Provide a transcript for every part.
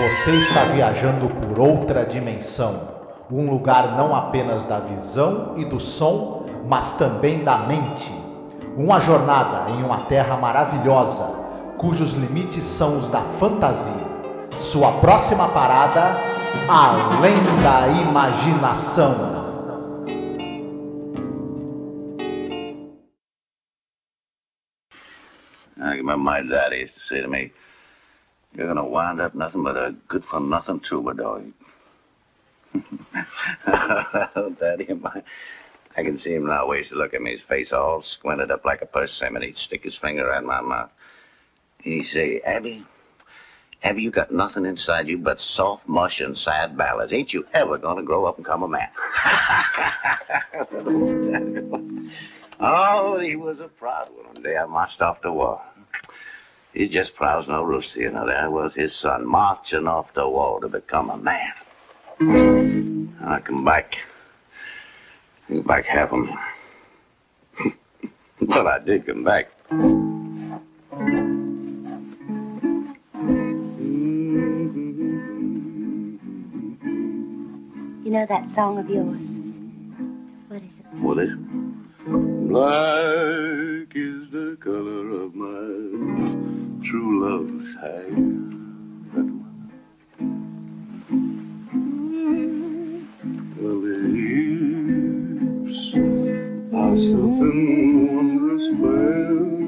Você está viajando por outra dimensão, um lugar não apenas da visão e do som, mas também da mente. Uma jornada em uma terra maravilhosa, cujos limites são os da fantasia. Sua próxima parada, além da imaginação. I remember my daddy used to say to me, You're going to wind up nothing but a good for nothing troubadour. daddy, I can see him now. Used to look at me, his face all squinted up like a persimmon. He'd stick his finger in my mouth. He'd say, Abby, Abby, you got nothing inside you but soft mush and sad ballads. Ain't you ever going to grow up and come a man? oh, he was a proud one. One day I marched off to war. He's just proud as no rooster, you know. There was his son marching off the wall to become a man. And I come back. I come back half a man. but I did come back. You know that song of yours? What is it? What is it? Black is the color of my True loves is lips something wondrous fair.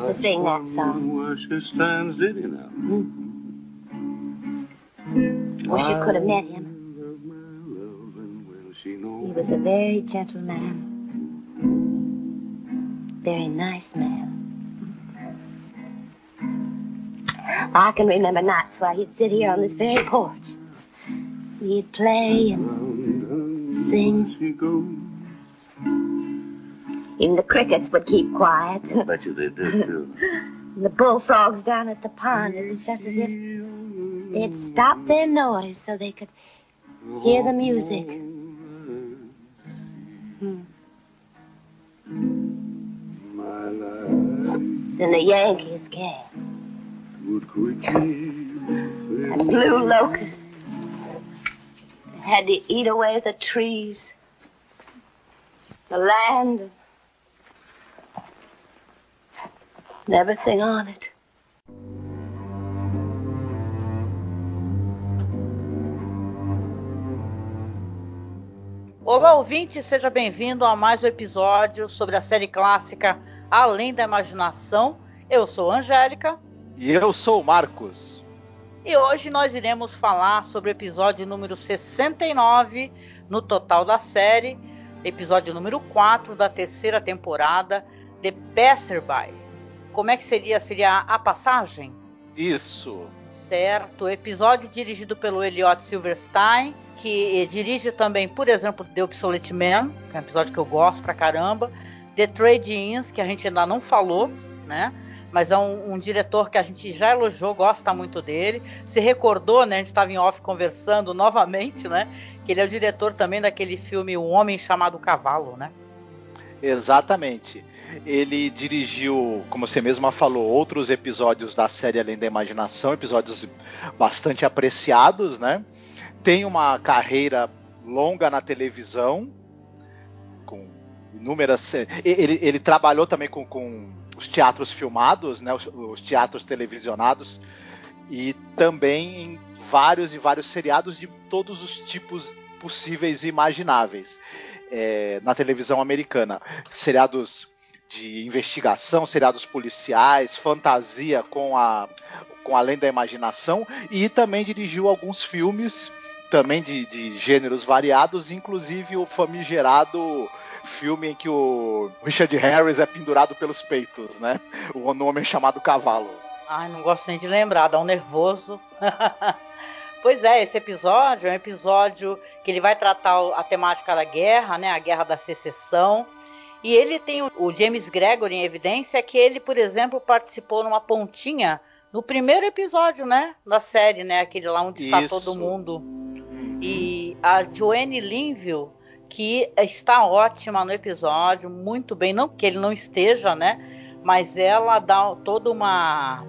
Used to sing that song. Where she stands, did you know? Wish you could have met him. He He was a very gentle man. Very nice man. I can remember nights while he'd sit here on this very porch. He'd play and sing. Even the crickets would keep quiet. I bet you they did too. the bullfrogs down at the pond, it was just as if they'd stop their noise so they could hear the music. Hmm. My life Then the Yankees came. and blue locusts. Had to eat away the trees, the land, and everything on it. Olá, ouvinte, seja bem-vindo a mais um episódio sobre a série clássica Além da Imaginação. Eu sou a Angélica E eu sou o Marcos. e hoje nós iremos falar sobre o episódio número 69 no total da série, episódio número 4 da terceira temporada, The Passerby. Como é que seria? Seria a passagem? Isso. Certo, episódio dirigido pelo Elliot Silverstein, que dirige também, por exemplo, The Obsolete Man, que é um episódio que eu gosto pra caramba, The Trade Ins, que a gente ainda não falou, né? Mas é um, um diretor que a gente já elogiou, gosta muito dele. Se recordou, né? A gente estava em off conversando novamente, né? Que ele é o diretor também daquele filme O Homem Chamado Cavalo, né? Exatamente. Ele dirigiu, como você mesma falou, outros episódios da série Além da Imaginação, episódios bastante apreciados, né? Tem uma carreira longa na televisão, com inúmeras. Ele, ele trabalhou também com, com os teatros filmados, né? Os, os teatros televisionados, e também em vários e vários seriados de todos os tipos possíveis e imagináveis é, na televisão americana. Seriados de investigação, seriados policiais, fantasia com a com além da imaginação e também dirigiu alguns filmes também de, de gêneros variados, inclusive o famigerado filme em que o Richard Harris é pendurado pelos peitos, né? O nome chamado Cavalo. Ai, não gosto nem de lembrar, dá um nervoso. pois é, esse episódio é um episódio que ele vai tratar a temática da guerra, né? A guerra da secessão. E ele tem o James Gregory em evidência que ele, por exemplo, participou numa pontinha No primeiro episódio, né? Da série, né? Aquele lá onde está Isso. todo mundo. Uhum. E a Joanne Linville, que está ótima no episódio, muito bem. Não que ele não esteja, né? Mas ela dá toda uma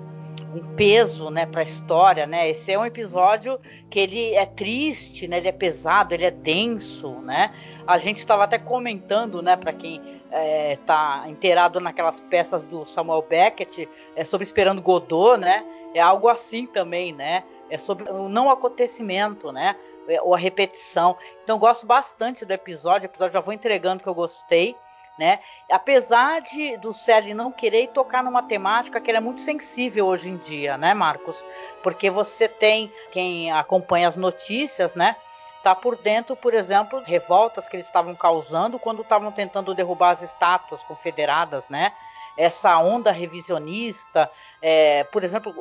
um peso, né, para a história, né? Esse é um episódio que ele é triste, né? Ele é pesado, ele é denso, né? A gente estava até comentando, né, para quem é, tá inteirado naquelas peças do Samuel Beckett, é sobre Esperando Godot, né? É algo assim também, né? É sobre o não acontecimento, né? É, ou a repetição. Então gosto bastante do episódio. O episódio já vou entregando que eu gostei, né? Apesar de do Sally não querer tocar numa temática que é muito sensível hoje em dia, né, Marcos? Porque você tem quem acompanha as notícias, né? Tá por dentro, por exemplo, revoltas que eles estavam causando quando estavam tentando derrubar as estátuas confederadas, né? Essa onda revisionista, é, por exemplo,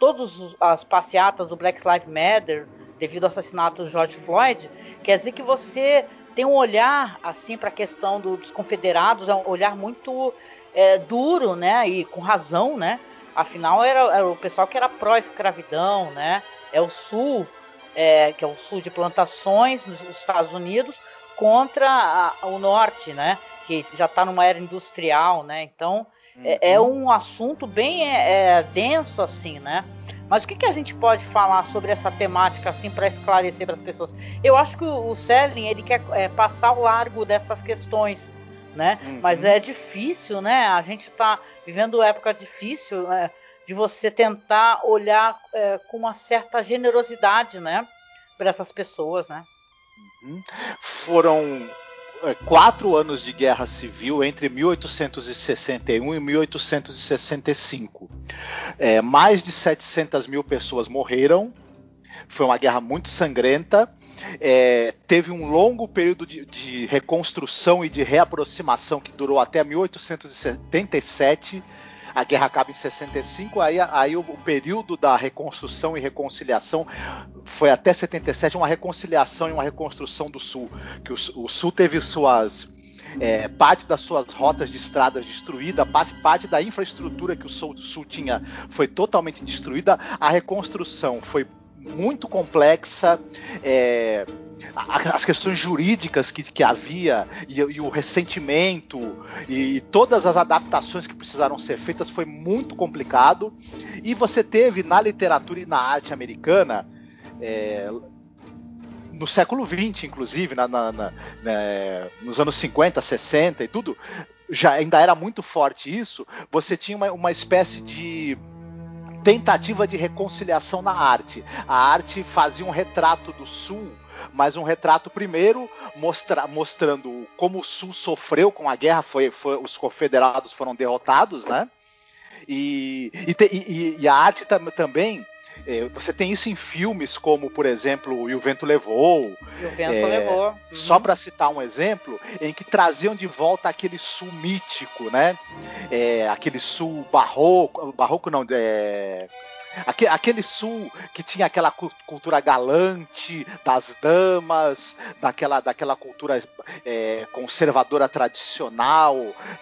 todas as passeatas do Black Lives Matter devido ao assassinato do George Floyd, quer dizer que você tem um olhar assim para a questão do, dos confederados, é um olhar muito é, duro, né? E com razão, né? Afinal era, era o pessoal que era pró-escravidão, né? É o Sul, é, que é o Sul de plantações nos Estados Unidos, contra a, o Norte, né? Que já está numa era industrial, né? Então é, é, um assunto bem é, denso assim, né? Mas o que, que a gente pode falar sobre essa temática assim para esclarecer para as pessoas? Eu acho que o, o Selling ele quer é, passar ao largo dessas questões, né? Uhum. Mas é difícil, né? A gente está vivendo época difícil é, de você tentar olhar é, com uma certa generosidade, né? Para essas pessoas, né? Uhum. Foram é, quatro anos de guerra civil entre 1861 e 1865. É, mais de 700 mil pessoas morreram. Foi uma guerra muito sangrenta. É, teve um longo período de, de, reconstrução e de reaproximação que durou até 1877. A guerra acaba em 65, aí, aí o, o, período da reconstrução e reconciliação foi até 77, uma reconciliação e uma reconstrução do Sul. Que o, o Sul teve suas é, parte das suas rotas de estradas destruída, parte, parte da infraestrutura que o Sul, Sul tinha foi totalmente destruída. A reconstrução foi muito complexa. É, as questões jurídicas que, que havia e, e, o ressentimento e todas as adaptações que precisaram ser feitas foi muito complicado. E você teve na literatura e na arte americana. É, no século XX, inclusive, na, na, na, né, nos anos 50, 60 e tudo, já ainda era muito forte isso. Você tinha uma, uma espécie de tentativa de reconciliação na arte. A arte fazia um retrato do Sul, mas um retrato primeiro mostra, mostrando como o Sul sofreu com a guerra, foi, foi os confederados foram derrotados, né? E, e, e, e a arte tam, também você tem isso em filmes como, por exemplo, E o Vento Levou. E o Vento é, Levou. Uhum. Só para citar um exemplo, em que traziam de volta aquele sul mítico, né? É, aquele sul barroco, barroco não, é, aquele sul que tinha aquela cultura galante das damas, daquela, daquela cultura é, conservadora tradicional,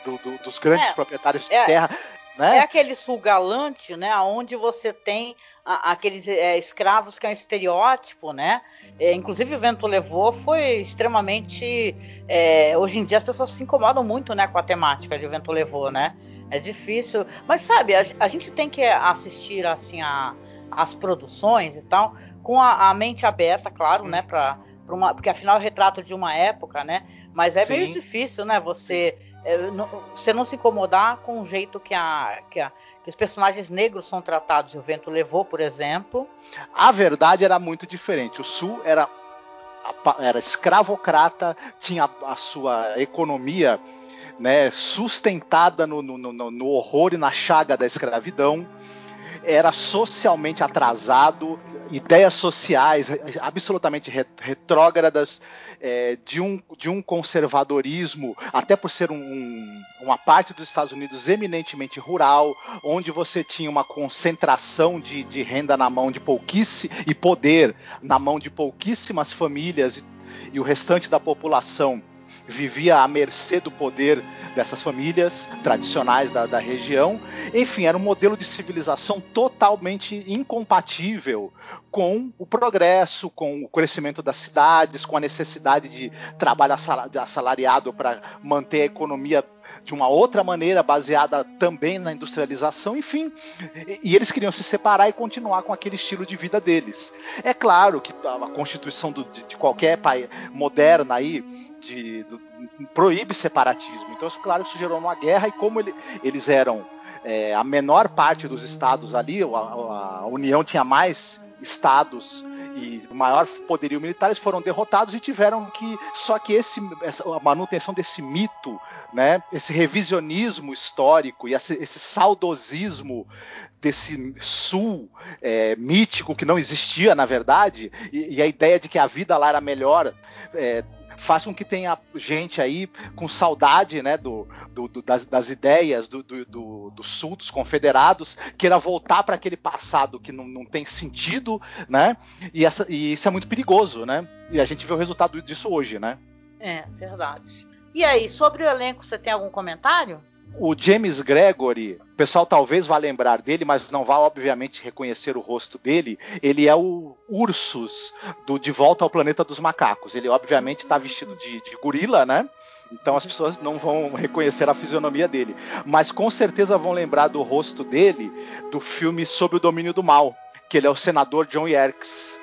do, do, dos grandes é, proprietários de é, terra. Né? É aquele sul galante, né? Onde você tem a, aqueles é, escravos que é um estereótipo, né? É, inclusive o vento levou foi extremamente. É, hoje em dia as pessoas se incomodam muito, né, com a temática de o vento levou, né? É difícil, mas sabe, a, a gente tem que assistir assim a, as produções e tal com a, a mente aberta, claro, né, para uma, porque afinal é retrato de uma época, né? Mas é Sim. meio difícil, né? Você é, não, você não se incomodar com o jeito que a, que a que os personagens negros são tratados. O vento levou, por exemplo. A verdade era muito diferente. O Sul era era escravocrata, tinha a sua economia né, sustentada no, no, no, no horror e na chaga da escravidão era socialmente atrasado, ideias sociais absolutamente retrógradas, é, de, um, de um conservadorismo, até por ser um, um, uma parte dos Estados Unidos eminentemente rural, onde você tinha uma concentração de, de renda na mão de pouquíssimo e poder na mão de pouquíssimas famílias e, e o restante da população vivia à mercê do poder dessas famílias tradicionais da, da região. Enfim, era um modelo de civilização totalmente incompatível com o progresso, com o crescimento das cidades, com a necessidade de trabalho assalariado para manter a economia de uma outra maneira, baseada também na industrialização, enfim. E, eles queriam se separar e continuar com aquele estilo de vida deles. É claro que a constituição do, de, qualquer país moderna aí de, do, proíbe separatismo. Então, claro, isso gerou uma guerra e como ele, eles eram é, a menor parte dos estados ali, a, a União tinha mais estados e maior poderio militar, eles foram derrotados e tiveram que. Só que esse, essa, a manutenção desse mito, né, esse revisionismo histórico e esse, esse saudosismo desse sul é, mítico que não existia, na verdade, e, e, a ideia de que a vida lá era melhor. É, faz com que tenha gente aí com saudade né, do, do, do das, das, ideias do, do, do, sul, dos confederados, queira voltar para aquele passado que não, não tem sentido, né? E, essa, e isso é muito perigoso, né? E a gente vê o resultado disso hoje, né? É, verdade. E aí, sobre o elenco, você tem algum comentário? O James Gregory, o pessoal talvez vá lembrar dele, mas não vá obviamente reconhecer o rosto dele. Ele é o Ursus do De Volta ao Planeta dos Macacos. Ele obviamente está vestido de, de gorila, né? Então as pessoas não vão reconhecer a fisionomia dele. Mas com certeza vão lembrar do rosto dele do filme Sob o Domínio do Mal, que ele é o senador John Yerkes.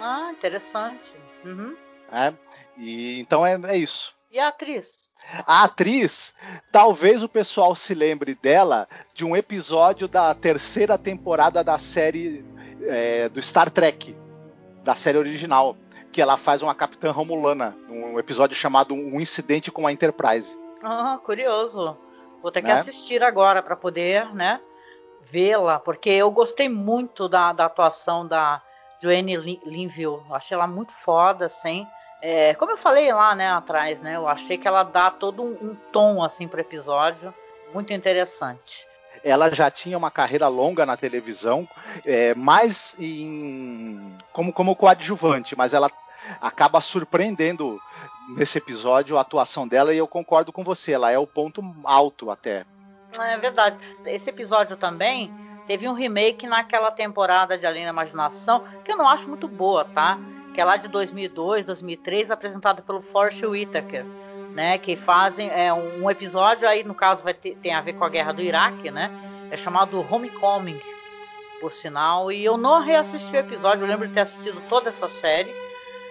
Ah, interessante. Uhum. É, e, então é, é isso. E a atriz? A atriz, talvez o pessoal se lembre dela de um episódio da terceira temporada da série é, do Star Trek, da série original, que ela faz uma capitã romulana, um episódio chamado Um Incidente com a Enterprise. Ah, curioso. Vou ter que né? assistir agora para poder, né, vê-la, porque eu gostei muito da, da atuação da Joanne Linville. Achei ela muito foda, assim. É, como eu falei lá, né, atrás, né, eu achei que ela dá todo um, um tom assim pro episódio, muito interessante. Ela já tinha uma carreira longa na televisão, é, mais em, como, como coadjuvante, mas ela acaba surpreendendo nesse episódio a atuação dela e eu concordo com você, ela é o ponto alto até. É verdade. Esse episódio também teve um remake naquela temporada de Além da Imaginação, que eu não acho muito boa, tá? Que é lá de 2002, 2003, apresentado pelo Forrest Whitaker, né, que fazem é, um episódio aí, no caso, vai ter, tem a ver com a guerra do Iraque, né, é chamado Homecoming, por sinal, e eu não reassisti o episódio, eu lembro de ter assistido toda essa série,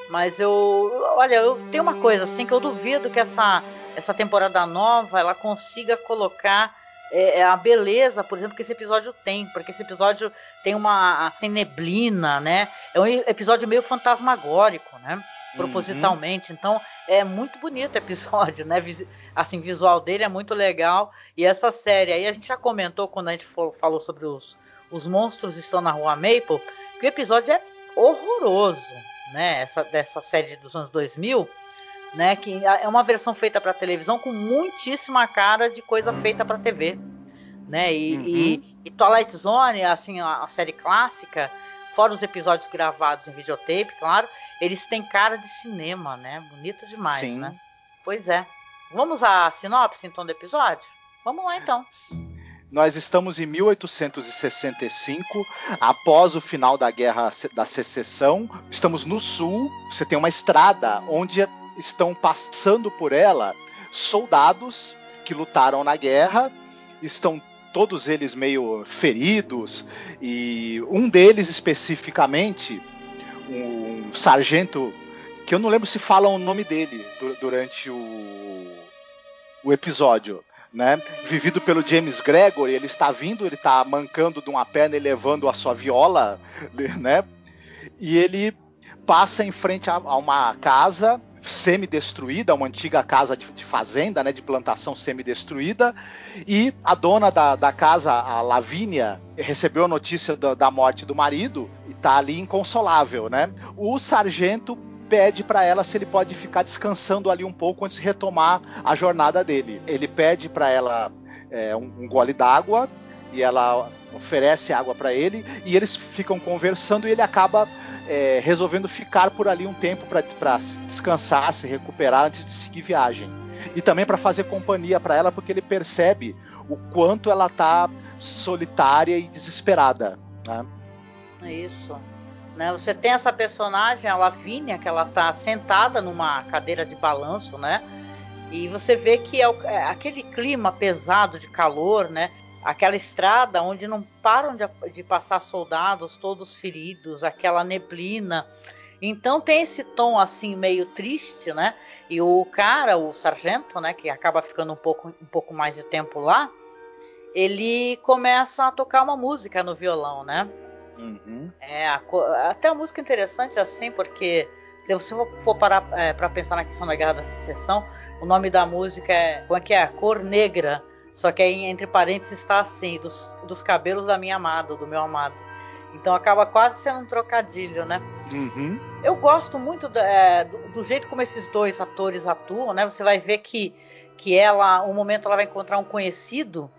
mas eu, olha, eu tenho uma coisa assim que eu duvido que essa essa temporada nova ela consiga colocar é, é a beleza, por exemplo, que esse episódio tem, porque esse episódio tem uma tem neblina, né? É um episódio meio fantasmagórico, né? Propositalmente. Uhum. Então é muito bonito o episódio, né? Assim, visual dele é muito legal. E essa série aí a gente já comentou quando a gente falou sobre os, os monstros estão na rua Maple, que o episódio é horroroso, né? Essa dessa série dos anos 2000 né? Que é uma versão feita para televisão com muitíssima cara de coisa feita para TV, né? E, uhum. e, e, Twilight Zone, assim, a, a, série clássica, fora os episódios gravados em videotape, claro, eles têm cara de cinema, né? Bonito demais, Sim. né? Pois é. Vamos à sinopse então do episódio? Vamos lá então. Nós estamos em 1865, após o final da Guerra da Secessão. Estamos no sul. Você tem uma estrada onde estão passando por ela soldados que lutaram na guerra, estão todos eles meio feridos, e um deles especificamente, um sargento, que eu não lembro se falam o nome dele durante o, o episódio. Né? Vivido pelo James Gregory, ele está vindo, ele está mancando de uma perna e levando a sua viola, né? E ele passa em frente a, a uma casa semi-destruída, uma antiga casa de, de, fazenda, né, de plantação semi-destruída, e a dona da, da casa, a Lavínia, recebeu a notícia da, da morte do marido e está ali inconsolável, né? O sargento pede para ela se ele pode ficar descansando ali um pouco antes de retomar a jornada dele. Ele pede para ela é, um, um gole d'água e ela oferece água para ele e eles ficam conversando e ele acaba é, resolvendo ficar por ali um tempo para descansar, se recuperar antes de seguir viagem. E também para fazer companhia para ela, porque ele percebe o quanto ela tá solitária e desesperada. Né? Isso. Né? Você tem essa personagem, a Lavínia, que ela tá sentada numa cadeira de balanço, né? E você vê que é, é aquele clima pesado de calor, né? Aquela estrada onde não param de, de passar soldados, todos feridos, aquela neblina. Então tem esse tom assim meio triste, né? E o cara, o sargento, né, que acaba ficando um pouco, um pouco mais de tempo lá, ele começa a tocar uma música no violão, né? Uhum. É, a, até a música interessante assim, porque se você for parar é, para pensar na questão da Guerra da Secessão, o nome da música é, como é que é? Cor Negra. Só que aí entre parênteses está assim, dos, dos cabelos da minha amada, do meu amado. Então acaba quase sendo um trocadilho, né? Uhum. Eu gosto muito do, é, do, do, jeito como esses dois atores atuam, né? Você vai ver que, que ela, um momento ela vai encontrar um conhecido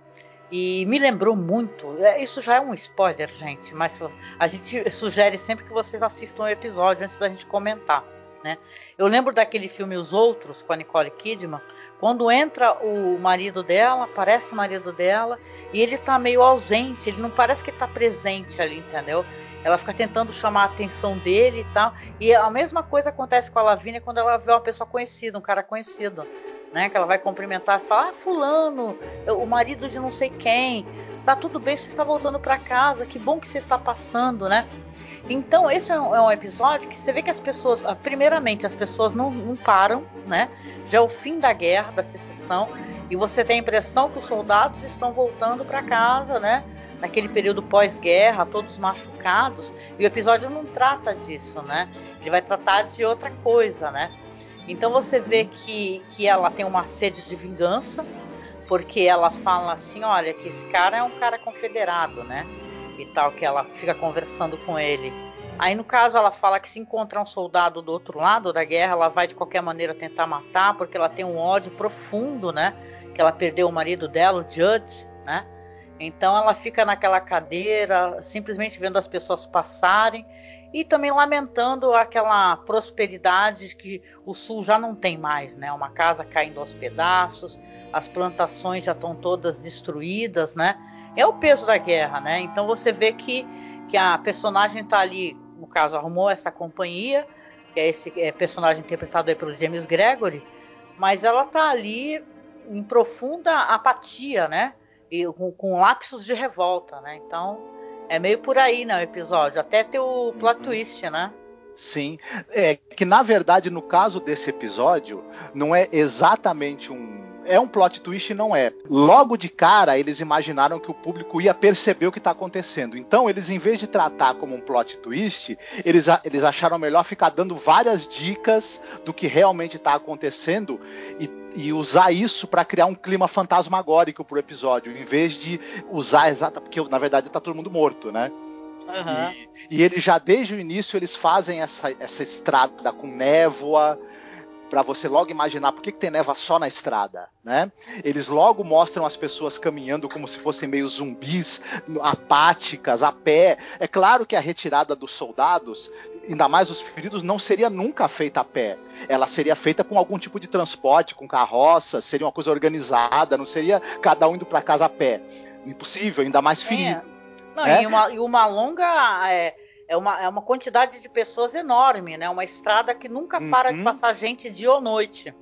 e me lembrou muito. É, isso já é um spoiler, gente, mas a gente sugere sempre que vocês assistam o episódio antes da gente comentar, né? Eu lembro daquele filme Os Outros com a Nicole Kidman, quando entra o marido dela, aparece o marido dela e ele tá meio ausente, ele não parece que tá presente ali, entendeu? Ela fica tentando chamar a atenção dele e tal. E a mesma coisa acontece com a Lavínia quando ela vê uma pessoa conhecida, um cara conhecido né? Que ela vai cumprimentar e falar: ah, Fulano, o marido de não sei quem, tá tudo bem, você está voltando para casa, que bom que você está passando, né? Então, esse é um, é episódio que você vê que as pessoas, ah, primeiramente, as pessoas não, não param, né? Já é o fim da guerra, da secessão, e você tem a impressão que os soldados estão voltando para casa, né? Naquele período pós-guerra, todos machucados, e o episódio não trata disso, né? Ele vai tratar de outra coisa, né? Então você vê que, que ela tem uma sede de vingança, porque ela fala assim, olha, que esse cara é um cara confederado, né? E tal, que ela fica conversando com ele. Aí no caso ela fala que se encontrar um soldado do outro lado da guerra, ela vai de qualquer maneira tentar matar, porque ela tem um ódio profundo, né? Que ela perdeu o marido dela, o Judge, né? Então ela fica naquela cadeira, simplesmente vendo as pessoas passarem e também lamentando aquela prosperidade que o sul já não tem mais, né? Uma casa caindo aos pedaços, as plantações já estão todas destruídas, né? É o peso da guerra, né? Então você vê que, que a personagem está ali, no caso, arrumou essa companhia, que é esse é, personagem interpretado pelo James Gregory, mas ela está ali em profunda apatia, né? E com, com lapsos de revolta, né? Então é meio por aí, né, o episódio. Até ter o plot uhum. twist, né? Sim. É que, na verdade, no caso desse episódio, não é exatamente um é um plot twist não é. Logo de cara, eles imaginaram que o público ia perceber o que está acontecendo. Então, eles, em vez de tratar como um plot twist, eles, eles acharam melhor ficar dando várias dicas do que realmente está acontecendo e e usar isso para criar um clima fantasmagórico pro episódio, em vez de usar exata porque na verdade tá todo mundo morto, né? Uhum. E, e eles já desde o início eles fazem essa, essa estrada com névoa para você logo imaginar por que, que tem névoa só na estrada, né? Eles logo mostram as pessoas caminhando como se fossem meio zumbis, apáticas, a pé. É claro que a retirada dos soldados ainda mais os feridos, não seria nunca feita a pé. Ela seria feita com algum tipo de transporte, com carroça, seria uma coisa organizada, não seria cada um indo para casa a pé. Impossível, ainda mais ferido. É. Não, é? e, uma, e, uma, longa. É, é, uma, é uma quantidade de pessoas enorme, né? Uma estrada que nunca para uhum. de passar gente dia ou noite.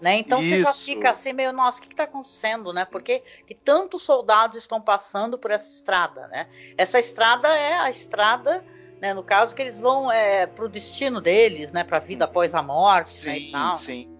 Né? Então Isso. você já fica assim meio, nossa, o que está acontecendo, né? Porque que tantos soldados estão passando por essa estrada, né? Essa estrada é a estrada né? No caso que eles vão é, para o destino deles, né? Para a vida após a morte, sim, né, e tal. Sim.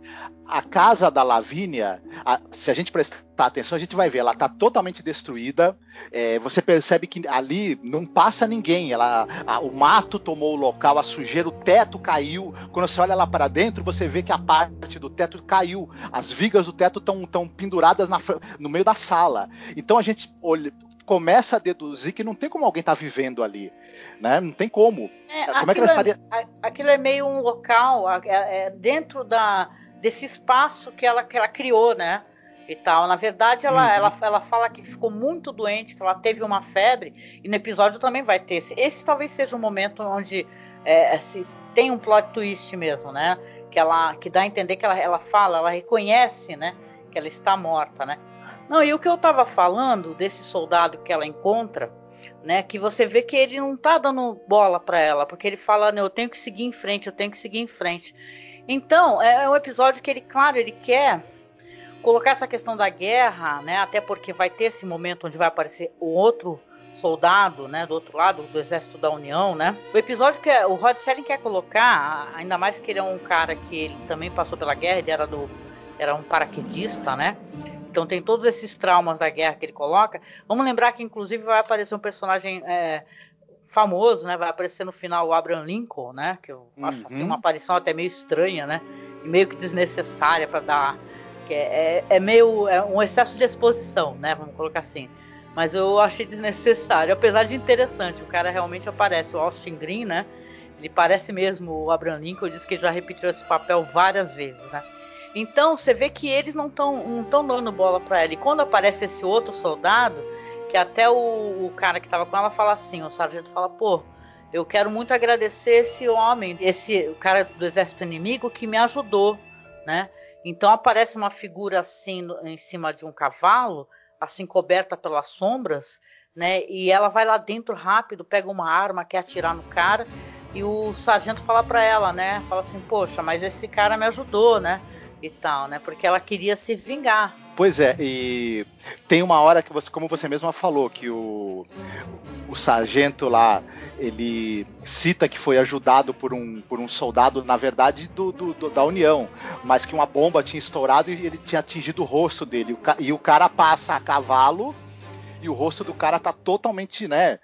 A casa da Lavínia, a, se a gente prestar atenção, a gente vai ver, ela está totalmente destruída. É, você percebe que ali não passa ninguém. Ela, a, o mato tomou o local, a sujeira, o teto caiu. Quando você olha lá para dentro, você vê que a parte do teto caiu. As vigas do teto estão penduradas na, no meio da sala. Então a gente olha, começa a deduzir que não tem como alguém estar tá vivendo ali, né? Não tem como. É, como é que ela estaria? É, aquilo é meio um local é, é, dentro da, desse espaço que ela, que ela criou, né? e tal. Na verdade, ela, uhum. ela, ela fala que ficou muito doente, que ela teve uma febre, e no episódio também vai ter. Esse, esse talvez seja um momento onde é, se, tem um plot twist mesmo, né? Que ela que dá a entender que ela, ela fala, ela reconhece, né? Que ela está morta, né? Não, e o que eu estava falando desse soldado que ela encontra, né? Que você vê que ele não tá dando bola para ela, porque ele fala, eu tenho que seguir em frente, eu tenho que seguir em frente. Então, é, é um episódio que ele, claro, ele quer colocar essa questão da guerra, né? Até porque vai ter esse momento onde vai aparecer o outro soldado, né, do outro lado do exército da União, né? O episódio que o Rod Serling quer colocar, ainda mais que ele é um cara que ele também passou pela guerra, ele era do era um paraquedista, né? Então tem todos esses traumas da guerra que ele coloca. Vamos lembrar que inclusive vai aparecer um personagem é, famoso, né? Vai aparecer no final o Abraham Lincoln, né? Que eu acho assim, uma aparição até meio estranha, né? E meio que desnecessária para dar que é, é, é meio é um excesso de exposição, né? Vamos colocar assim. Mas eu achei desnecessário, apesar de interessante. O cara realmente aparece, o Austin Green, né? Ele parece mesmo o Abraham Lincoln, diz que já repetiu esse papel várias vezes, né? Então você vê que eles não estão não tão dando bola para ela. E quando aparece esse outro soldado, que até o, o cara que estava com ela fala assim, o sargento fala, pô, eu quero muito agradecer esse homem, esse cara do exército inimigo que me ajudou, né? Então aparece uma figura assim em cima de um cavalo, assim coberta pelas sombras, né? E ela vai lá dentro rápido, pega uma arma, quer atirar no cara, e o sargento fala para ela, né? Fala assim: "Poxa, mas esse cara me ajudou, né?" E tal, né? Porque ela queria se vingar. Pois é, e tem uma hora que você, como você mesma falou, que o, o sargento lá, ele cita que foi ajudado por um, por um soldado, na verdade, do, do, do da União, mas que uma bomba tinha estourado e ele tinha atingido o rosto dele. E o cara passa a cavalo e o rosto do cara tá totalmente, né?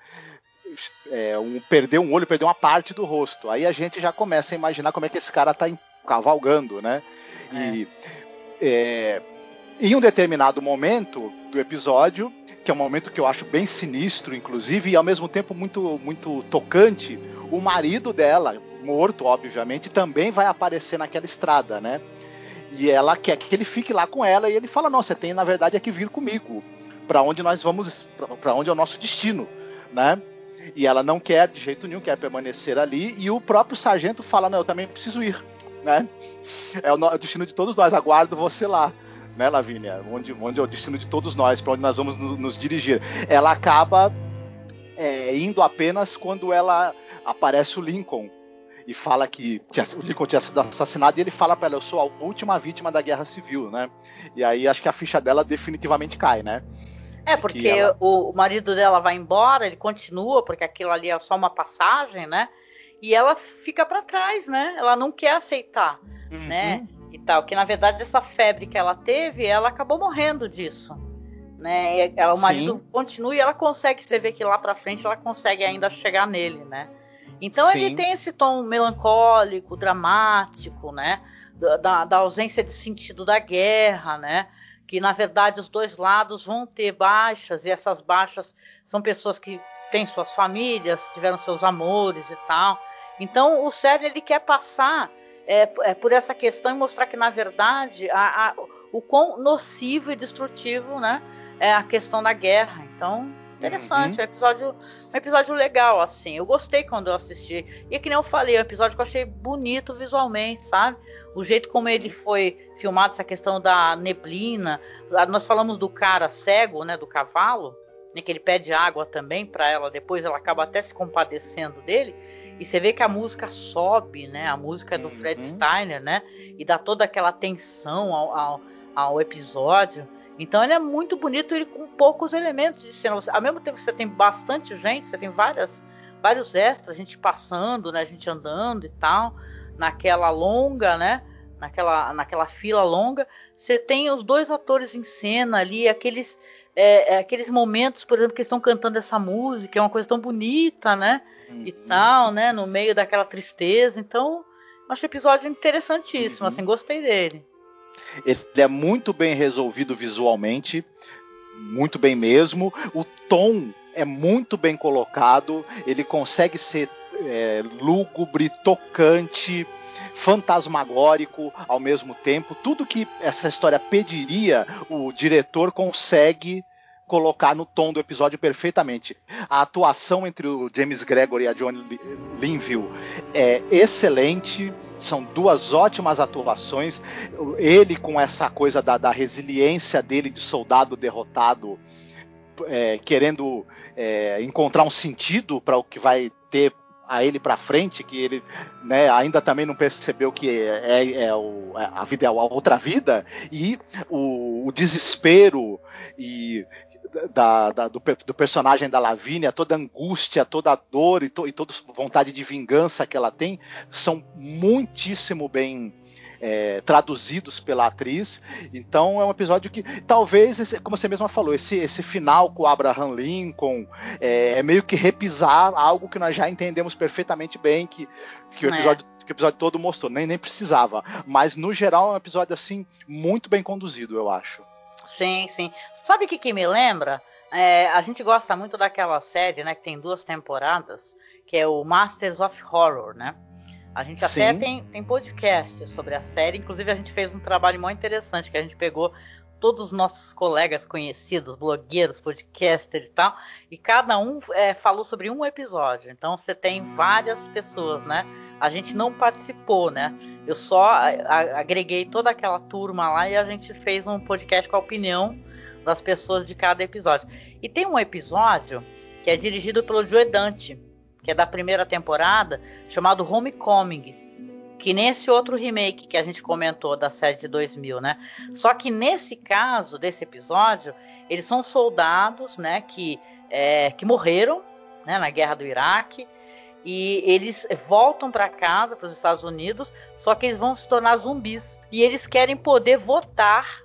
É, um, perdeu um olho, perdeu uma parte do rosto. Aí a gente já começa a imaginar como é que esse cara tá cavalgando, né? E é. É, em um determinado momento do episódio, que é um momento que eu acho bem sinistro, inclusive, e ao mesmo tempo muito, muito tocante, o marido dela, morto, obviamente, também vai aparecer naquela estrada, né? E ela quer que ele fique lá com ela e ele fala: "Não, você tem na verdade é que vir comigo, para onde nós vamos, para onde é o nosso destino", né? E ela não quer de jeito nenhum, quer permanecer ali, e o próprio sargento fala: "Não, eu também preciso ir", né? É o destino de todos nós, aguardo você lá né, Lavínia? Onde, onde é o destino de todos nós, para onde nós vamos nos, nos dirigir. Ela acaba é, indo apenas quando ela aparece o Lincoln e fala que tinha, o Lincoln tinha sido assassinado e ele fala para ela: Eu sou a última vítima da guerra civil, né? E aí acho que a ficha dela definitivamente cai, né? É, porque ela... o marido dela vai embora, ele continua, porque aquilo ali é só uma passagem, né? E ela fica para trás, né? Ela não quer aceitar, uhum. né? e tal, que na verdade essa febre que ela teve, ela acabou morrendo disso. Né? E ela, o marido Sim. continua e ela consegue, você vê que lá para frente ela consegue ainda chegar nele, né? Então Sim. ele tem esse tom melancólico, dramático, né? Da, da, ausência de sentido da guerra, né? Que na verdade os dois lados vão ter baixas e essas baixas são pessoas que têm suas famílias, tiveram seus amores e tal. Então o Sérgio ele quer passar é, é, por essa questão e mostrar que, na verdade, a, a, o quão nocivo e destrutivo né, é a questão da guerra. Então, interessante, uhum. é um episódio, um episódio legal, assim. Eu gostei quando eu assisti. E que nem eu falei, é um episódio que eu achei bonito visualmente, sabe? O jeito como ele foi filmado, essa questão da neblina. Nós falamos do cara cego, né? Do cavalo, né, que ele pede água também para ela, depois ela acaba até se compadecendo dele. E você vê que a música sobe, né? A música é do uhum. Fred Steiner, né? E dá toda aquela tensão ao, ao, ao, episódio. Então ele é muito bonito e com poucos elementos de cena. Ao mesmo tempo que você tem bastante gente, você tem várias, vários extras, gente passando, né? A gente andando e tal, naquela longa, né? Naquela, naquela fila longa. Você tem os dois atores em cena ali, aqueles, é, é, aqueles momentos, por exemplo, que estão cantando essa música, é uma coisa tão bonita, né? Uhum. e tal, né? No meio daquela tristeza. Então, acho o episódio interessantíssimo, uhum. assim, gostei dele. Ele é muito bem resolvido visualmente, muito bem mesmo. O tom é muito bem colocado, ele consegue ser é, lúgubre, tocante, fantasmagórico ao mesmo tempo. Tudo que essa história pediria, o diretor consegue colocar no tom do episódio perfeitamente. A atuação entre o James Gregory e a Johnny Linville é excelente. São duas ótimas atuações. Ele com essa coisa da, da resiliência dele de soldado derrotado, é, querendo é, encontrar um sentido para o que vai ter a ele para frente, que ele né, ainda também não percebeu que é, é, é o, é, a vida é a outra vida, e o, o desespero e da, da, do, do, personagem da Lavínia, toda a angústia, toda a dor e, to, e toda a vontade de vingança que ela tem, são muitíssimo bem é, traduzidos pela atriz. Então é um episódio que talvez, como você mesma falou, esse, esse final com o Abraham Lincoln é, é meio que repisar algo que nós já entendemos perfeitamente bem, que, que o é. episódio que o episódio todo mostrou, nem, nem precisava. Mas, no geral, é um episódio, assim, muito bem conduzido, eu acho. Sim, sim. Sabe o que, que me lembra? É, a gente gosta muito daquela série, né, que tem duas temporadas, que é o Masters of Horror, né? A gente até tem, tem podcast sobre a série, inclusive a gente fez um trabalho muito interessante, que a gente pegou todos os nossos colegas conhecidos, blogueiros, podcasters e tal, e cada um é, falou sobre um episódio. Então você tem várias pessoas, né? A gente não participou, né? Eu só agreguei toda aquela turma lá e a gente fez um podcast com a opinião das pessoas de cada episódio. E tem um episódio que é dirigido pelo Joe Dante, que é da primeira temporada, chamado Homecoming. Que nesse outro remake que a gente comentou da série de 2000, né? Só que nesse caso, desse episódio, eles são soldados, né? Que, é, que morreram né, na guerra do Iraque. E eles voltam para casa, para os Estados Unidos, só que eles vão se tornar zumbis. E eles querem poder votar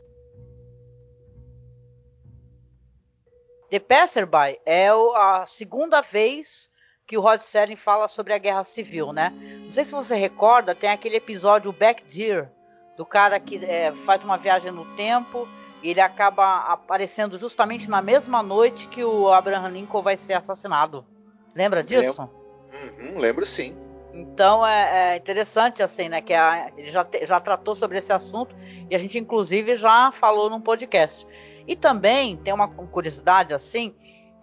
The Passerby é a segunda vez que o Rod Serling fala sobre a guerra civil, né? Não sei se você recorda, tem aquele episódio Back Deer, do cara que é, faz uma viagem no tempo e ele acaba aparecendo justamente na mesma noite que o Abraham Lincoln vai ser assassinado. Lembra disso? Lembro, uhum, lembro sim. Então é, é, interessante assim, né? Que a, ele já, te, já tratou sobre esse assunto e a gente inclusive já falou num podcast. E também tem uma curiosidade assim,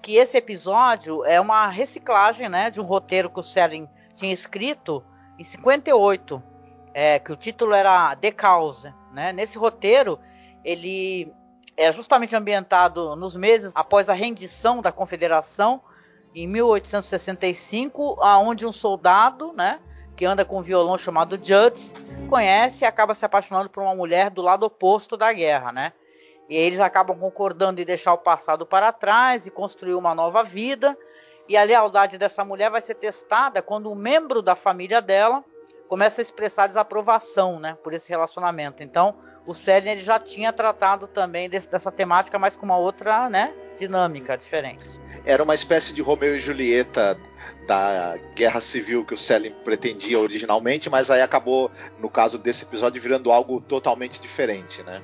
que esse episódio é uma reciclagem, né, de um roteiro que o Selling tinha escrito em 58, é, que o título era The Cause, né? Nesse roteiro, ele é justamente ambientado nos meses após a rendição da Confederação em 1865, aonde um soldado, né, que anda com um violão chamado Judge, conhece e acaba se apaixonando por uma mulher do lado oposto da guerra, né? E eles acabam concordando em deixar o passado para trás e construir uma nova vida. E a lealdade dessa mulher vai ser testada quando um membro da família dela começa a expressar desaprovação né, por esse relacionamento. Então, o Selen ele já tinha tratado também desse, dessa temática, mas com uma outra né, dinâmica diferente. Era uma espécie de Romeu e Julieta da guerra civil que o Selen pretendia originalmente, mas aí acabou, no caso desse episódio, virando algo totalmente diferente, né?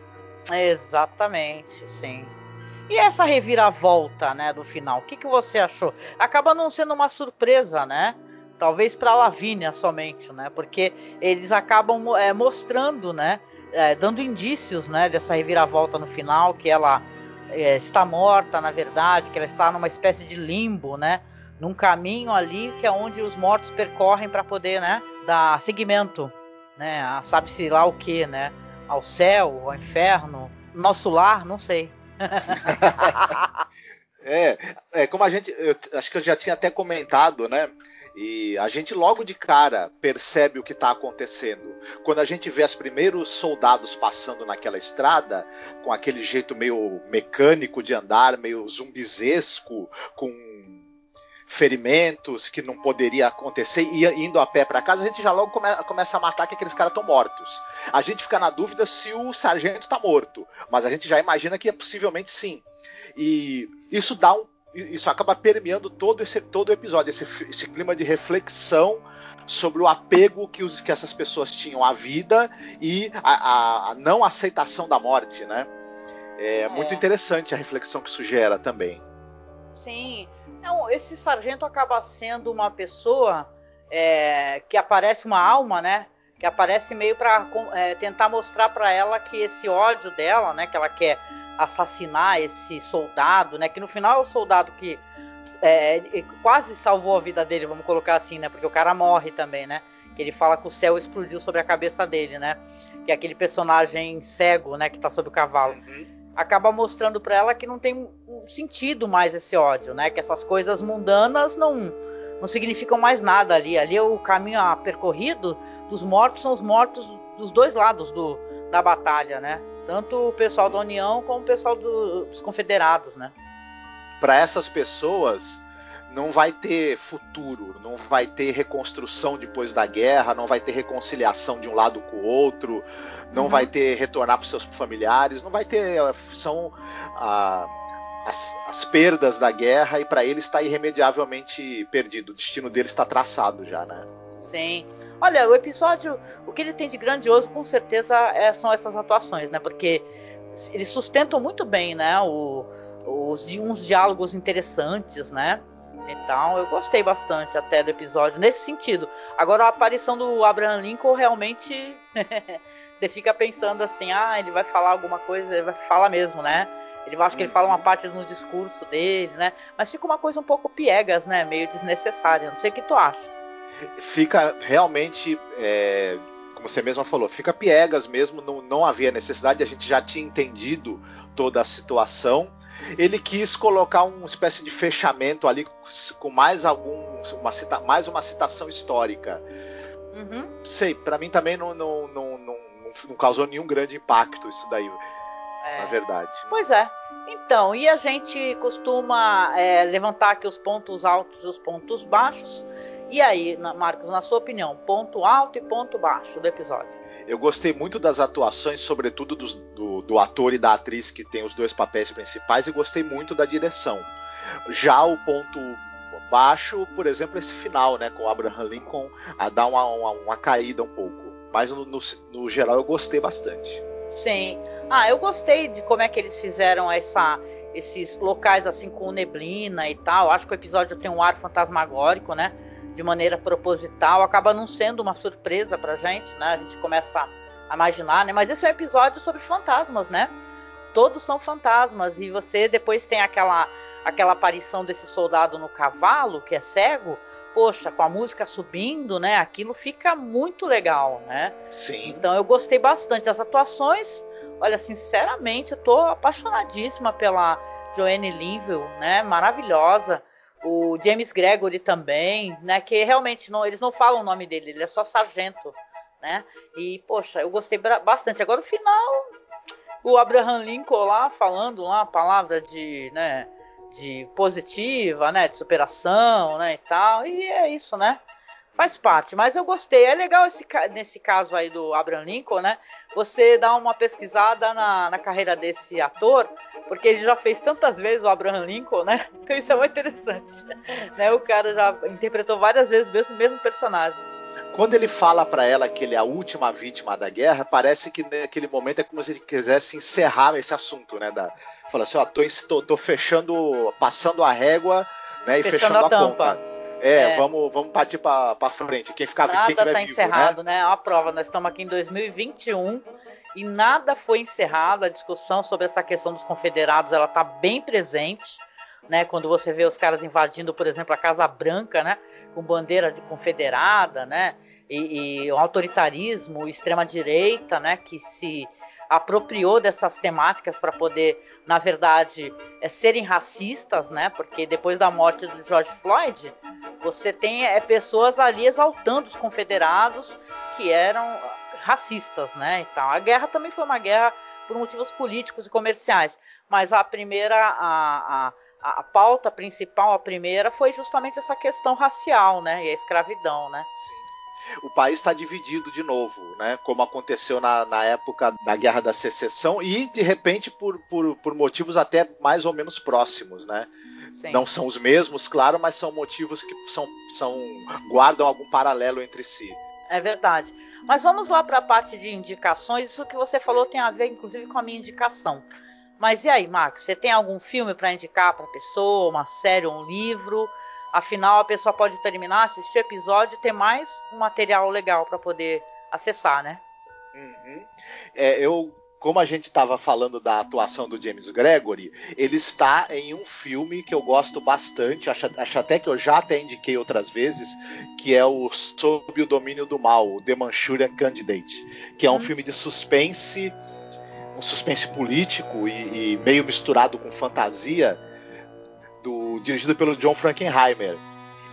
Exatamente, sim. E essa reviravolta, né, do final, o que, que você achou? Acaba não sendo uma surpresa, né? Talvez para Lavínia somente, né? Porque eles acabam é, mostrando, né, é, dando indícios, né, dessa reviravolta no final, que ela é, está morta, na verdade, que ela está numa espécie de limbo, né? Num caminho ali que é onde os mortos percorrem para poder, né, dar seguimento, né? Sabe-se lá o que, né? Ao céu, ao inferno, nosso lar, não sei. é, é, como a gente, eu, acho que eu já tinha até comentado, né? E a gente logo de cara percebe o que está acontecendo. Quando a gente vê os primeiros soldados passando naquela estrada, com aquele jeito meio mecânico de andar, meio zumbizesco, com ferimentos que não poderia acontecer e indo a pé para casa, a gente já logo come, começa a matar que aqueles caras estão mortos. A gente fica na dúvida se o sargento está morto, mas a gente já imagina que é possivelmente sim. E isso dá um isso acaba permeando todo esse todo o episódio, esse, esse clima de reflexão sobre o apego que, os, que essas pessoas tinham à vida e a, a, não aceitação da morte, né? É, é muito interessante a reflexão que isso gera também. Sim, não, esse sargento acaba sendo uma pessoa é, que aparece uma alma, né? que aparece meio para é, tentar mostrar para ela que esse ódio dela, né, que ela quer assassinar esse soldado, né, que no final é o soldado que é, quase salvou a vida dele, vamos colocar assim, né, porque o cara morre também, né, que ele fala que o céu explodiu sobre a cabeça dele, né, que é aquele personagem cego, né, que tá sobre o cavalo. Uhum acaba mostrando para ela que não tem sentido mais esse ódio, né? Que essas coisas mundanas não não significam mais nada ali. Ali é o caminho percorrido dos mortos são os mortos dos dois lados do, da batalha, né? Tanto o pessoal da União como o pessoal do, dos Confederados, né? Para essas pessoas não vai ter futuro, não vai ter reconstrução depois da guerra, não vai ter reconciliação de um lado com o outro, não uhum. vai ter retornar para seus familiares, não vai ter. São ah, as, as, perdas da guerra e para ele está irremediavelmente perdido. O destino dele está traçado já, né? Sim. Olha, o episódio, o que ele tem de grandioso, com certeza, é, são essas atuações, né? Porque eles sustentam muito bem, né? O, os, uns diálogos interessantes, né? Então, eu gostei bastante até do episódio nesse sentido. Agora, a aparição do Abraham Lincoln realmente você fica pensando assim, ah, ele vai falar alguma coisa, ele vai falar mesmo, né? Ele acha que ele fala uma uhum. parte no discurso dele, né? Mas fica uma coisa um pouco piegas, né? Meio desnecessária. Não sei o que tu acha. Fica realmente, é, como você mesma falou, fica piegas mesmo. Não, não havia necessidade. A gente já tinha entendido toda a situação. Ele quis colocar uma espécie de fechamento ali com mais algum, uma cita, mais uma citação histórica. Uhum. Sei, para mim também não, não, não, não não causou nenhum grande impacto isso daí, é. na verdade. Pois é. Então, e a gente costuma é, levantar aqui os pontos altos e os pontos baixos. E aí, Marcos, na sua opinião, ponto alto e ponto baixo do episódio? Eu gostei muito das atuações, sobretudo do, do, do ator e da atriz que tem os dois papéis principais, e gostei muito da direção. Já o ponto baixo, por exemplo, esse final, né, com o Abraham Lincoln, a dar uma, uma, uma caída um pouco. Mas no, no, no, geral eu gostei bastante. Sim. Ah, eu gostei de como é que eles fizeram essa, esses locais assim com neblina e tal. Acho que o episódio tem um ar fantasmagórico, né? De maneira proposital. Acaba não sendo uma surpresa pra gente, né? A gente começa a imaginar, né? Mas esse é um episódio sobre fantasmas, né? Todos são fantasmas. E você depois tem aquela, aquela aparição desse soldado no cavalo, que é cego poxa, com a música subindo, né? Aquilo fica muito legal, né? Sim. Então eu gostei bastante das atuações. Olha, sinceramente, eu tô apaixonadíssima pela Joanne Linville, né? Maravilhosa. O James Gregory também, né? Que realmente não, eles não falam o nome dele, ele é só sargento, né? E poxa, eu gostei bastante. Agora o final, o Abraham Lincoln lá falando lá a palavra de, né? de positiva, né, de superação, né, e tal. E é isso, né? Faz parte, mas eu gostei. É legal esse, nesse caso aí do Abraham Lincoln, né? Você dá uma pesquisada na, na carreira desse ator, porque ele já fez tantas vezes o Abraham Lincoln, né? Então isso é muito interessante. Né? O cara já interpretou várias vezes o mesmo, mesmo personagem. Quando ele fala para ela que ele é a última vítima da guerra, parece que naquele momento é como se ele quisesse encerrar esse assunto, né? Da, fala assim, ó, tô, tô, tô fechando, passando a régua, né? E fechando, fechando a, a conta. É, é, vamos, vamos partir para frente. Quem ficar nada quem tiver tá vivo, encerrado, né? né? A prova, nós estamos aqui em 2021 e nada foi encerrado. A discussão sobre essa questão dos confederados, ela tá bem presente, né? Quando você vê os caras invadindo, por exemplo, a Casa Branca, né? com bandeira de confederada, né? E, e o autoritarismo, extrema direita, né? Que se apropriou dessas temáticas para poder, na verdade, é, serem racistas, né? Porque depois da morte de George Floyd, você tem é, pessoas ali exaltando os confederados que eram racistas, né? Então, a guerra também foi uma guerra por motivos políticos e comerciais, mas a primeira a, a a, pauta principal, a primeira, foi justamente essa questão racial, né? E a escravidão, né? Sim o país está dividido de novo, né? Como aconteceu na, na, época da Guerra da Secessão e de repente por, por, por motivos até mais ou menos próximos, né? Sim. Não são os mesmos, claro, mas são motivos que são, são guardam algum paralelo entre si. É verdade. Mas vamos lá para a parte de indicações. Isso que você falou tem a ver, inclusive, com a minha indicação. Mas e aí, Marcos? Você tem algum filme para indicar para a pessoa, uma série, um livro? Afinal, a pessoa pode terminar, assistir o episódio e ter mais um material legal para poder acessar, né? Uhum. É, eu como a gente estava falando da atuação do James Gregory, ele está em um filme que eu gosto bastante, acho, acho, até que eu já até indiquei outras vezes, que é o Sob o Domínio do Mal, The Manchurian Candidate, que é um hum. filme de suspense, um suspense político e, e, meio misturado com fantasia, do, dirigido pelo John Frankenheimer.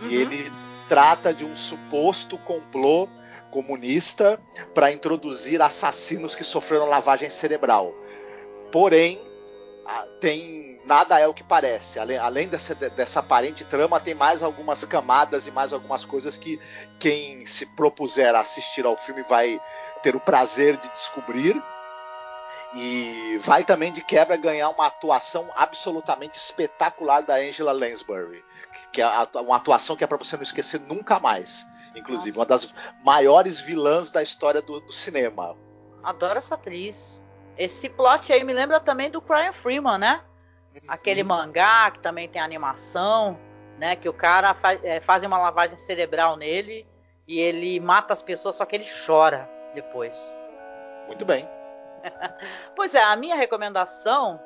Uhum. E ele trata de um suposto complô comunista para introduzir assassinos que sofreram lavagem cerebral. Porém, tem nada é o que parece. Além, além dessa, dessa aparente trama, tem mais algumas camadas e mais algumas coisas que quem se propuser a assistir ao filme vai ter o prazer de descobrir. E vai também de quebra ganhar uma atuação absolutamente espetacular da Angela Lansbury, que é uma atuação que é para você não esquecer nunca mais inclusive, Nossa. uma das maiores vilãs da história do, do, cinema. Adoro essa atriz. Esse plot aí me lembra também do Brian Freeman, né? Uhum. Aquele mangá que também tem animação, né? Que o cara faz, é, faz uma lavagem cerebral nele e ele mata as pessoas, só que ele chora depois. Muito bem. pois é, a minha recomendação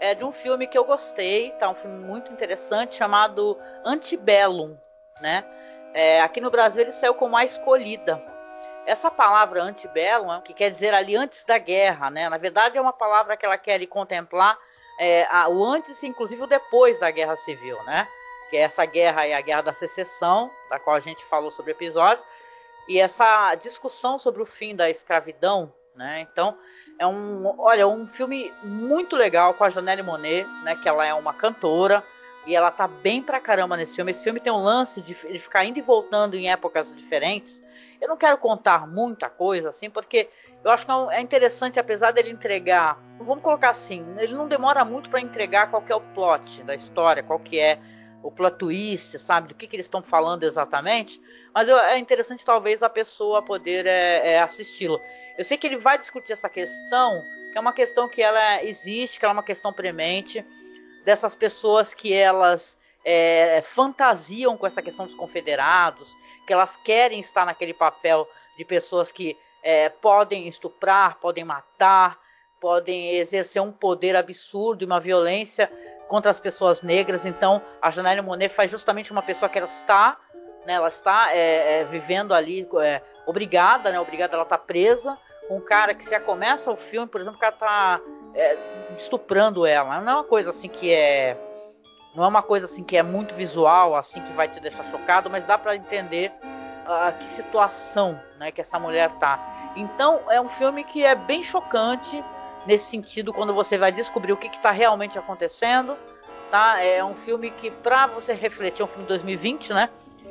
é de um filme que eu gostei, tá? Um filme muito interessante chamado Antebellum, né? É, aqui no Brasil ele saiu como a escolhida. Essa palavra antebellum, que quer dizer ali antes da guerra, né? Na verdade é uma palavra que ela quer ali contemplar é, a, o antes, inclusive o depois da guerra civil, né? Que é essa guerra é a guerra da secessão, da qual a gente falou sobre o episódio, e essa discussão sobre o fim da escravidão, né? Então é um, olha, um filme muito legal com a Janelle Monet, né? Que ela é uma cantora e ela tá bem pra caramba nesse filme. Esse filme tem um lance de, de ficar indo e voltando em épocas diferentes. Eu não quero contar muita coisa, assim, porque eu acho que é, interessante, apesar dele entregar. Vamos colocar assim, ele não demora muito para entregar qual é o plot da história, qual que é o plot twist, sabe? Do que, que eles estão falando exatamente. Mas eu, é interessante, talvez, a pessoa poder é, é, assisti-lo. Eu sei que ele vai discutir essa questão, que é uma questão que ela existe, que ela é uma questão premente dessas pessoas que elas é, fantasiam com essa questão dos confederados, que elas querem estar naquele papel de pessoas que é, podem estuprar, podem matar, podem exercer um poder absurdo e uma violência contra as pessoas negras. Então, a Janelle Monet faz justamente uma pessoa que ela está, né, ela está é, é, vivendo ali, é, obrigada, né, obrigada, ela está presa, um cara que já começa o filme, por exemplo, o cara está é, estuprando ela. Não é uma coisa assim que é. Não é uma coisa assim que é muito visual, assim que vai te deixar chocado, mas dá para entender uh, que situação né, que essa mulher tá. Então é um filme que é bem chocante nesse sentido quando você vai descobrir o que está realmente acontecendo. Tá? É um filme que, para você refletir, é um filme de 2020, né?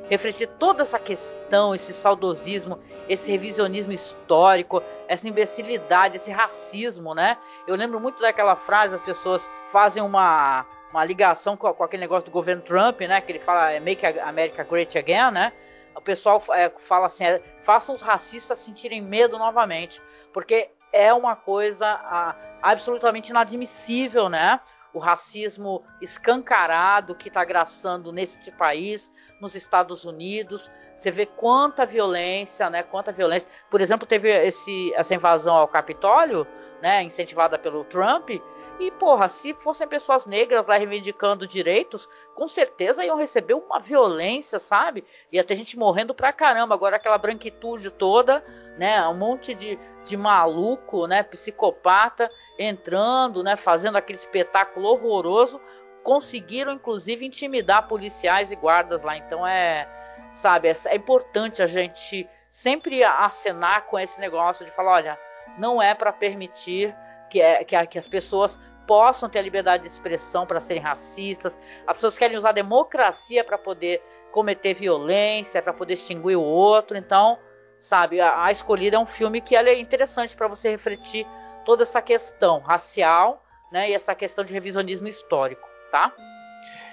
Refletir toda essa questão, esse saudosismo, esse revisionismo histórico, essa imbecilidade, esse racismo, né? Eu lembro muito daquela frase, as pessoas fazem uma, uma ligação com, com aquele negócio do governo Trump, né? Que ele fala é, Make America Great Again, né? O pessoal é, fala assim, é, façam os racistas sentirem medo novamente, porque é uma coisa a, absolutamente inadmissível, né? O racismo escancarado que está graçando neste país, nos Estados Unidos, você vê quanta violência, né? Quanta violência. Por exemplo, teve esse, essa invasão ao Capitólio, né? Incentivada pelo Trump. E, porra, se fossem pessoas negras lá reivindicando direitos, com certeza iam receber uma violência, sabe? Ia ter gente morrendo pra caramba. Agora, aquela branquitude toda, né? Um monte de, de maluco, né? Psicopata entrando, né? Fazendo aquele espetáculo horroroso. Conseguiram, inclusive, intimidar policiais e guardas lá. Então, é sabe? É, é importante a gente sempre acenar com esse negócio de falar, olha, não é para permitir que, é, que, que as pessoas possam ter a liberdade de expressão para serem racistas. As pessoas querem usar a democracia para poder cometer violência, para poder extinguir o outro. Então, sabe, a, a Escolhida é um filme que é interessante para você refletir toda essa questão racial, né, e essa questão de revisionismo histórico, tá?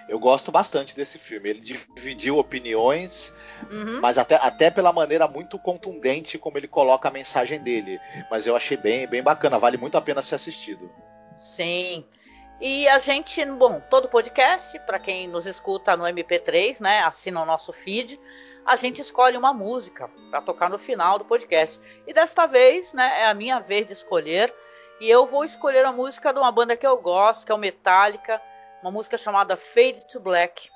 Eu gosto bastante desse filme. Ele dividiu opiniões, uhum. mas até, até pela maneira muito contundente como ele coloca a mensagem dele. Mas eu achei bem, bem bacana, vale muito a pena ser assistido. Sim. E a gente, bom, todo podcast, para quem nos escuta no MP3, né, assina o nosso feed. a gente escolhe uma música para tocar no final do podcast. E desta vez, né, é a minha vez de escolher. E eu vou escolher a música de uma banda que eu gosto, que é o Metallica, uma música chamada Fade to Black.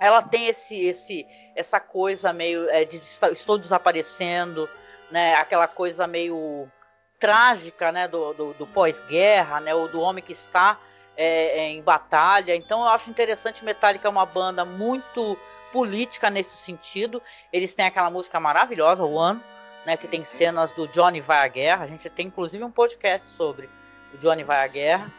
Ela tem esse, esse, essa coisa meio é, de estou desaparecendo, né? Aquela coisa meio trágica, né? Do, do, do pós-guerra, né? Ou do homem que está é, é, em batalha. Então eu acho interessante. Metallica é uma banda muito política nesse sentido. Eles têm aquela música maravilhosa, One, né? Que tem cenas do Johnny vai à guerra. A gente tem inclusive um podcast sobre o Johnny vai à guerra.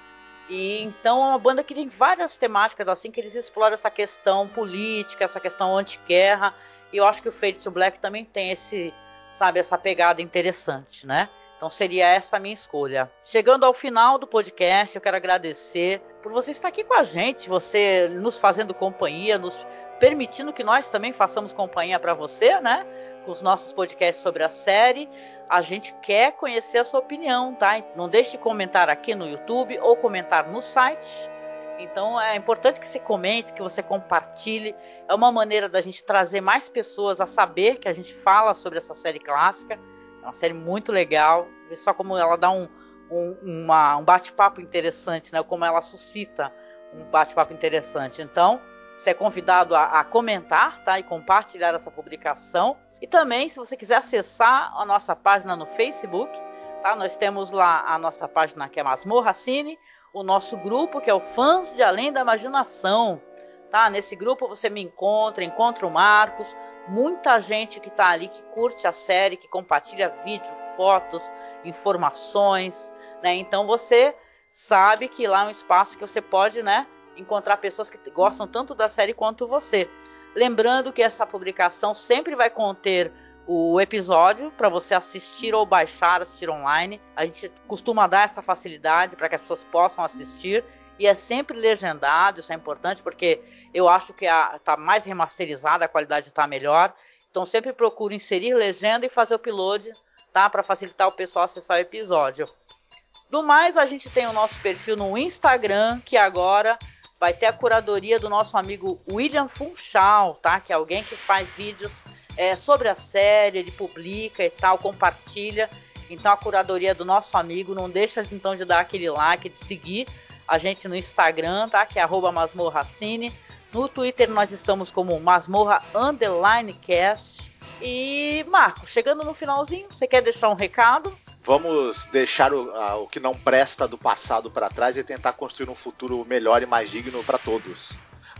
E então é uma banda que tem várias temáticas assim que eles exploram essa questão política, essa questão anti-guerra. E eu acho que o Fade to Black também tem esse, sabe, essa pegada interessante, né? Então seria essa a minha escolha. Chegando ao final do podcast, eu quero agradecer por você estar aqui com a gente, você nos fazendo companhia, nos permitindo que nós também façamos companhia para você, né? Com os nossos podcasts sobre a série a gente quer conhecer a sua opinião, tá? Não deixe de comentar aqui no YouTube ou comentar no site. Então é importante que você comente, que você compartilhe. É uma maneira da gente trazer mais pessoas a saber que a gente fala sobre essa série clássica. É uma série muito legal. Vê só como ela dá um, um, um bate-papo interessante, né? Como ela suscita um bate-papo interessante. Então, você é convidado a, a comentar, tá? E compartilhar essa publicação. E também, se você quiser acessar a nossa página no Facebook, tá? Nós temos lá a nossa página que é Masmorra Cine, o nosso grupo que é o Fãs de Além da Imaginação, tá? Nesse grupo você me encontra, encontra o Marcos, muita gente que está ali que curte a série, que compartilha vídeo, fotos, informações, né? Então você sabe que lá é um espaço que você pode, né, encontrar pessoas que gostam tanto da série quanto você. Lembrando que essa publicação sempre vai conter o episódio para você assistir ou baixar, assistir online. A gente costuma dar essa facilidade para que as pessoas possam assistir e é sempre legendado, isso é importante porque eu acho que está mais remasterizada, a qualidade está melhor. Então sempre procure inserir legenda e fazer o upload, tá? Para facilitar o pessoal acessar o episódio. Do mais, a gente tem o nosso perfil no Instagram, que agora vai ter a curadoria do nosso amigo William Funchal, tá? Que é alguém que faz vídeos é, sobre a série, ele publica e tal, compartilha. Então a curadoria do nosso amigo, não deixa então de dar aquele like, de seguir a gente no Instagram, tá? Que é @masmorracine. No Twitter nós estamos como Masmorra Underline Cast. E Marco, chegando no finalzinho, você quer deixar um recado? Vamos deixar o, a, o que não presta do passado para trás e tentar construir um futuro melhor e mais digno para todos.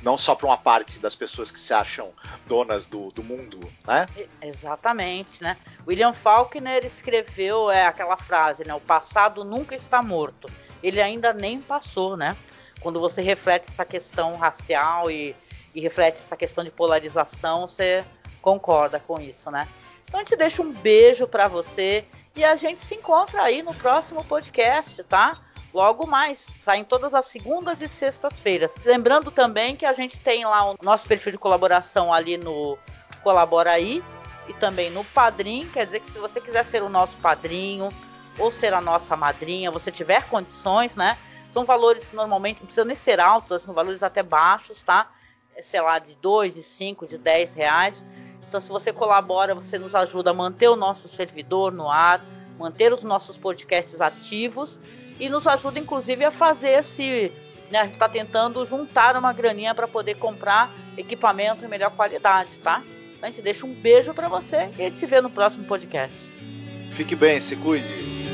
Não só para uma parte das pessoas que se acham donas do, do mundo, né? Exatamente, né? William Faulkner escreveu é, aquela frase, né? O passado nunca está morto. Ele ainda nem passou, né? Quando você reflete essa questão racial e, e reflete essa questão de polarização, você concorda com isso, né? Então a gente deixa um beijo para você e a gente se encontra aí no próximo podcast, tá? Logo mais, saem todas as segundas e sextas-feiras. Lembrando também que a gente tem lá o nosso perfil de colaboração ali no Colabora aí e também no Padrim. Quer dizer que se você quiser ser o nosso padrinho ou ser a nossa madrinha, você tiver condições, né? São valores normalmente, não precisam nem ser altos, são valores até baixos, tá? É, sei lá, de 2, de 5, de 10 reais. Então, se você colabora, você nos ajuda a manter o nosso servidor no ar, manter os nossos podcasts ativos e nos ajuda, inclusive, a fazer esse. Né, a gente está tentando juntar uma graninha para poder comprar equipamento em melhor qualidade, tá? Então, a gente deixa um beijo para você e a gente se vê no próximo podcast. Fique bem, se cuide.